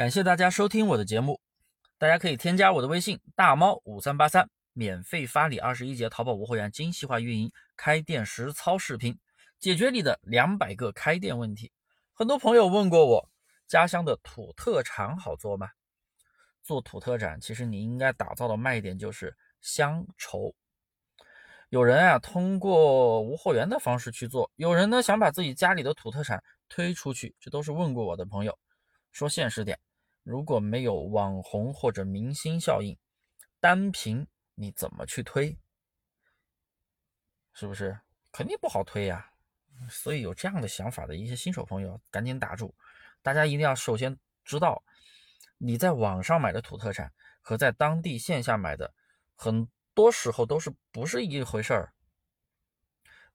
感谢大家收听我的节目，大家可以添加我的微信大猫五三八三，免费发你二十一节淘宝无货源精细化运营开店实操视频，解决你的两百个开店问题。很多朋友问过我，家乡的土特产好做吗？做土特产，其实你应该打造的卖点就是乡愁。有人啊，通过无货源的方式去做；有人呢，想把自己家里的土特产推出去，这都是问过我的朋友。说现实点，如果没有网红或者明星效应，单凭你怎么去推？是不是肯定不好推呀？所以有这样的想法的一些新手朋友，赶紧打住！大家一定要首先知道，你在网上买的土特产和在当地线下买的很。多时候都是不是一回事儿，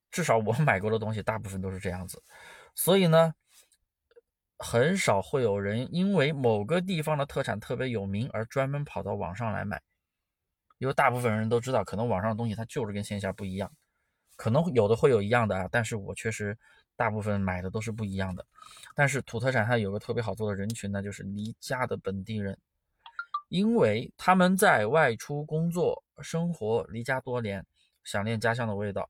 至少我买过的东西大部分都是这样子，所以呢，很少会有人因为某个地方的特产特别有名而专门跑到网上来买，因为大部分人都知道，可能网上的东西它就是跟线下不一样，可能有的会有一样的啊，但是我确实大部分买的都是不一样的。但是土特产它有个特别好做的人群呢，就是离家的本地人。因为他们在外出工作、生活，离家多年，想念家乡的味道，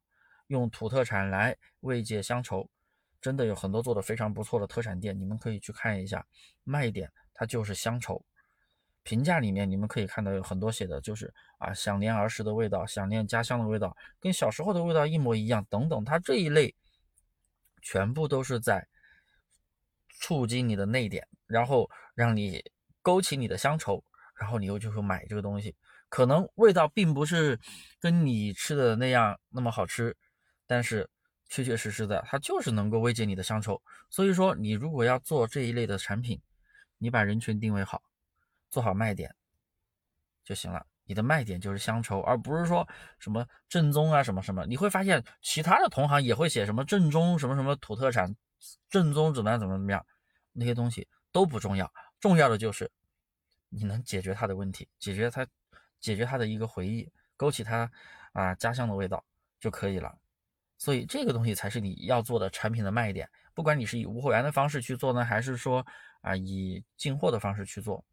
用土特产来慰藉乡愁，真的有很多做的非常不错的特产店，你们可以去看一下，卖点它就是乡愁。评价里面你们可以看到有很多写的就是啊，想念儿时的味道，想念家乡的味道，跟小时候的味道一模一样等等，它这一类全部都是在触及你的内点，然后让你勾起你的乡愁。然后你又就会买这个东西，可能味道并不是跟你吃的那样那么好吃，但是确确实实的，它就是能够慰藉你的乡愁。所以说，你如果要做这一类的产品，你把人群定位好，做好卖点就行了。你的卖点就是乡愁，而不是说什么正宗啊什么什么。你会发现，其他的同行也会写什么正宗什么什么土特产，正宗怎么样怎么怎么样，那些东西都不重要，重要的就是。你能解决他的问题，解决他，解决他的一个回忆，勾起他啊家乡的味道就可以了。所以这个东西才是你要做的产品的卖点。不管你是以无货源的方式去做呢，还是说啊以进货的方式去做，